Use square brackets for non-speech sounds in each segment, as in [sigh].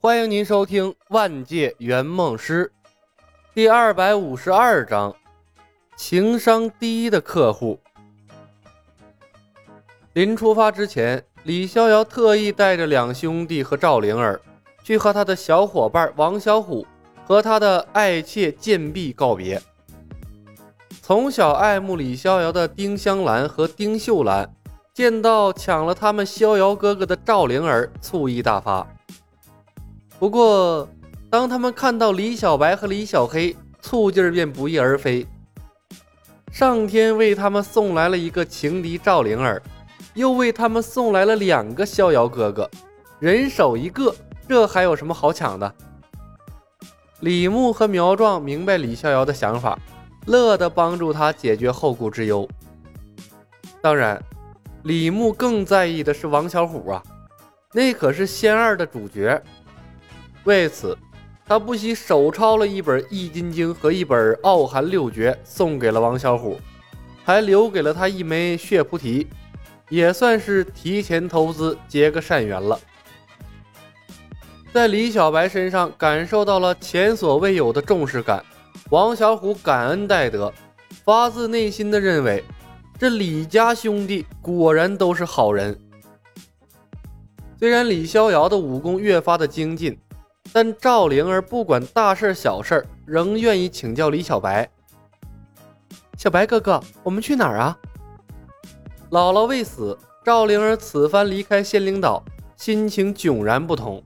欢迎您收听《万界圆梦师》第二百五十二章：情商低的客户。临出发之前，李逍遥特意带着两兄弟和赵灵儿去和他的小伙伴王小虎和他的爱妾贱婢告别。从小爱慕李逍遥的丁香兰和丁秀兰。见到抢了他们逍遥哥哥的赵灵儿，醋意大发。不过，当他们看到李小白和李小黑，醋劲儿便不翼而飞。上天为他们送来了一个情敌赵灵儿，又为他们送来了两个逍遥哥哥，人手一个，这还有什么好抢的？李牧和苗壮明白李逍遥的想法，乐得帮助他解决后顾之忧。当然。李牧更在意的是王小虎啊，那可是仙二的主角。为此，他不惜手抄了一本《易筋经》和一本《傲寒六诀》，送给了王小虎，还留给了他一枚血菩提，也算是提前投资，结个善缘了。在李小白身上感受到了前所未有的重视感，王小虎感恩戴德，发自内心的认为。这李家兄弟果然都是好人。虽然李逍遥的武功越发的精进，但赵灵儿不管大事小事，仍愿意请教李小白。小白哥哥，我们去哪儿啊？姥姥未死，赵灵儿此番离开仙灵岛，心情迥然不同。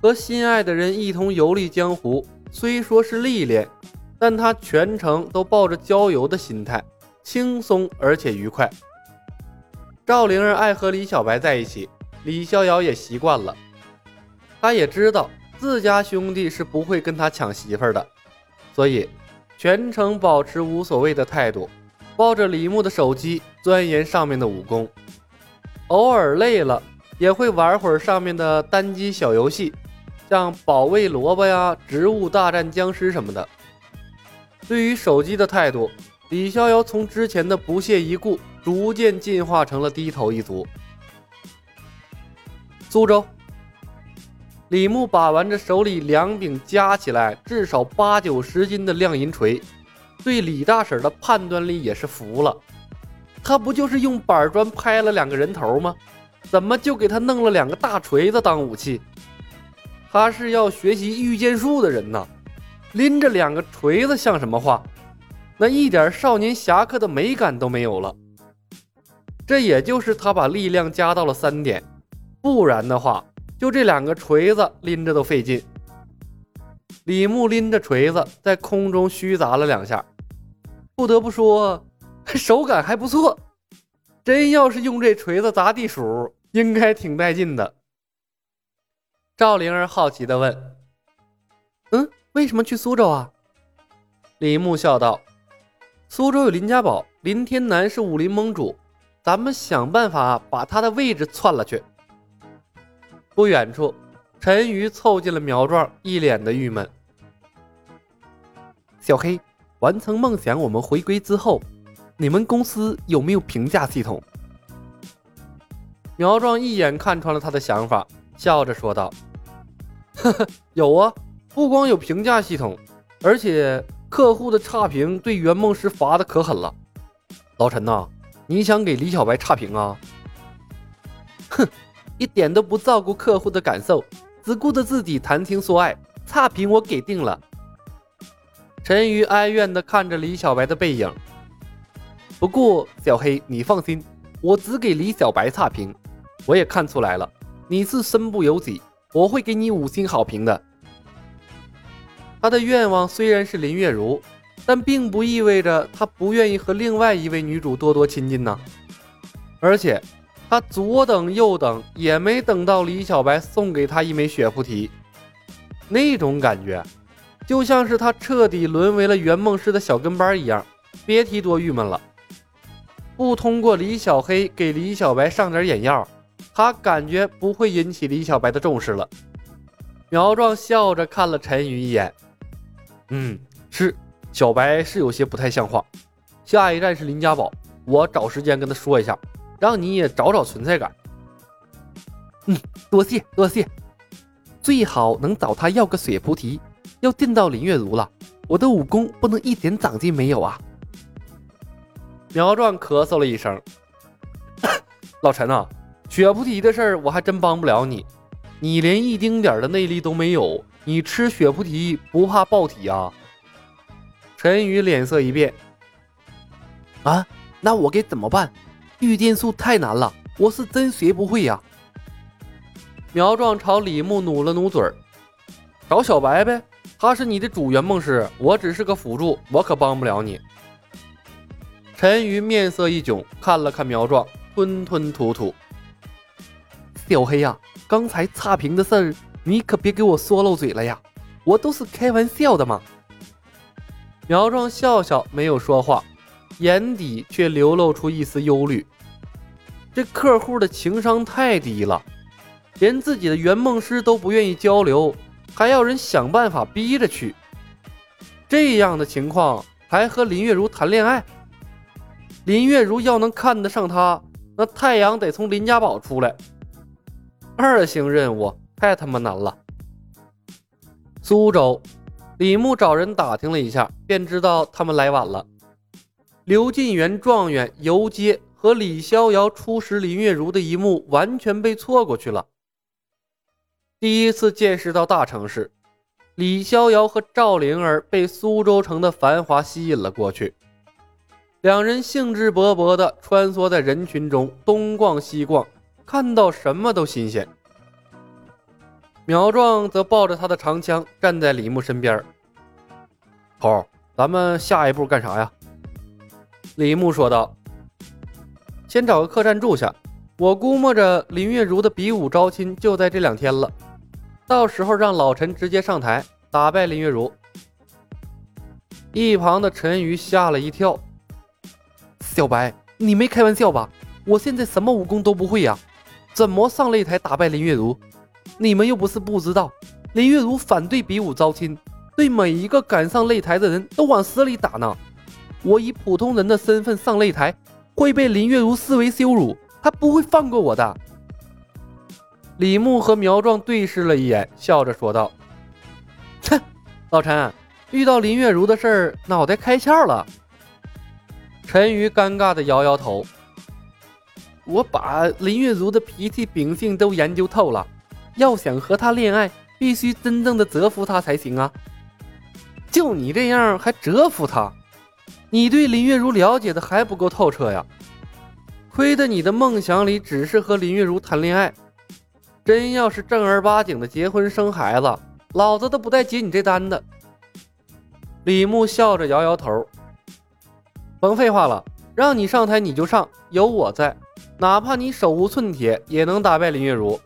和心爱的人一同游历江湖，虽说是历练，但她全程都抱着郊游的心态。轻松而且愉快。赵灵儿爱和李小白在一起，李逍遥也习惯了。他也知道自家兄弟是不会跟他抢媳妇儿的，所以全程保持无所谓的态度，抱着李牧的手机钻研上面的武功。偶尔累了，也会玩会儿上面的单机小游戏，像保卫萝卜呀、植物大战僵尸什么的。对于手机的态度。李逍遥从之前的不屑一顾，逐渐进化成了低头一族。苏州，李牧把玩着手里两柄加起来至少八九十斤的亮银锤，对李大婶的判断力也是服了。他不就是用板砖拍了两个人头吗？怎么就给他弄了两个大锤子当武器？他是要学习御剑术的人呐，拎着两个锤子像什么话？那一点少年侠客的美感都没有了，这也就是他把力量加到了三点，不然的话，就这两个锤子拎着都费劲。李牧拎着锤子在空中虚砸了两下，不得不说，[laughs] 手感还不错。真要是用这锤子砸地鼠，应该挺带劲的。赵灵儿好奇地问：“嗯，为什么去苏州啊？”李牧笑道。苏州有林家宝，林天南是武林盟主，咱们想办法把他的位置篡了去。不远处，陈瑜凑近了苗壮，一脸的郁闷。小黑，完成梦想，我们回归之后，你们公司有没有评价系统？苗壮一眼看穿了他的想法，笑着说道：“呵呵，有啊，不光有评价系统，而且……”客户的差评对圆梦师罚的可狠了，老陈呐，你想给李小白差评啊？哼，一点都不照顾客户的感受，只顾着自己谈情说爱，差评我给定了。陈瑜哀怨地看着李小白的背影。不过小黑，你放心，我只给李小白差评。我也看出来了，你是身不由己，我会给你五星好评的。他的愿望虽然是林月如，但并不意味着他不愿意和另外一位女主多多亲近呢。而且，他左等右等也没等到李小白送给他一枚雪菩提，那种感觉，就像是他彻底沦为了圆梦师的小跟班一样，别提多郁闷了。不通过李小黑给李小白上点眼药，他感觉不会引起李小白的重视了。苗壮笑着看了陈宇一眼。嗯，是小白是有些不太像话。下一站是林家堡，我找时间跟他说一下，让你也找找存在感。嗯，多谢多谢。最好能找他要个血菩提。要见到林月如了，我的武功不能一点长进没有啊！苗壮咳嗽了一声：“ [coughs] 老陈啊，血菩提的事儿我还真帮不了你，你连一丁点的内力都没有，你吃血菩提不怕爆体啊？”陈宇脸色一变：“啊，那我该怎么办？御剑术太难了，我是真学不会呀！”苗壮朝李牧努了努嘴儿：“找小白呗。”他是你的主圆梦师，我只是个辅助，我可帮不了你。陈宇面色一窘，看了看苗壮，吞吞吐吐：“小黑呀，刚才差评的事儿，你可别给我说漏嘴了呀！我都是开玩笑的嘛。”苗壮笑笑，没有说话，眼底却流露出一丝忧虑。这客户的情商太低了，连自己的圆梦师都不愿意交流。还要人想办法逼着去，这样的情况还和林月如谈恋爱？林月如要能看得上他，那太阳得从林家堡出来。二星任务太他妈难了。苏州，李牧找人打听了一下，便知道他们来晚了。刘进元状元游街和李逍遥初识林月如的一幕，完全被错过去了。第一次见识到大城市，李逍遥和赵灵儿被苏州城的繁华吸引了过去。两人兴致勃勃地穿梭在人群中，东逛西逛，看到什么都新鲜。苗壮则抱着他的长枪站在李牧身边。头，咱们下一步干啥呀？李牧说道：“先找个客栈住下，我估摸着林月如的比武招亲就在这两天了。”到时候让老陈直接上台打败林月如。一旁的陈瑜吓了一跳：“小白，你没开玩笑吧？我现在什么武功都不会呀，怎么上擂台打败林月如？你们又不是不知道，林月如反对比武招亲，对每一个敢上擂台的人都往死里打呢。我以普通人的身份上擂台，会被林月如视为羞辱，她不会放过我的。”李牧和苗壮对视了一眼，笑着说道：“哼，老陈，遇到林月如的事儿，脑袋开窍了。”陈瑜尴尬的摇摇头：“我把林月如的脾气秉性都研究透了，要想和她恋爱，必须真正的折服她才行啊！就你这样还折服她？你对林月如了解的还不够透彻呀！亏得你的梦想里只是和林月如谈恋爱。”真要是正儿八经的结婚生孩子，老子都不带接你这单的。李牧笑着摇摇头，甭废话了，让你上台你就上，有我在，哪怕你手无寸铁，也能打败林月如。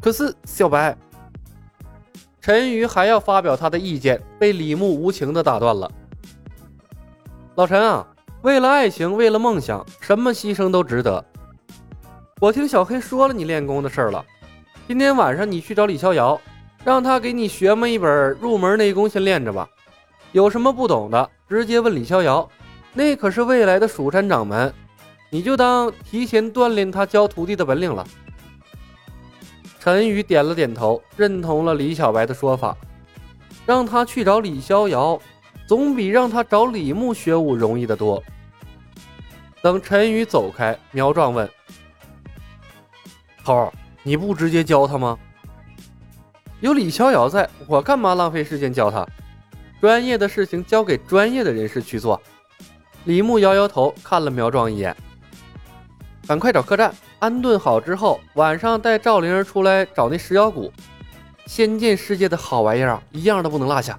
可是小白，陈瑜还要发表他的意见，被李牧无情的打断了。老陈啊，为了爱情，为了梦想，什么牺牲都值得。我听小黑说了你练功的事儿了，今天晚上你去找李逍遥，让他给你学么一本入门内功，先练着吧。有什么不懂的，直接问李逍遥，那可是未来的蜀山掌门，你就当提前锻炼他教徒弟的本领了。陈宇点了点头，认同了李小白的说法，让他去找李逍遥，总比让他找李牧学武容易得多。等陈宇走开，苗壮问。头儿，你不直接教他吗？有李逍遥在，我干嘛浪费时间教他？专业的事情交给专业的人士去做。李牧摇摇头，看了苗壮一眼，赶快找客栈安顿好之后，晚上带赵灵儿出来找那石妖谷，仙剑世界的好玩意儿，一样都不能落下。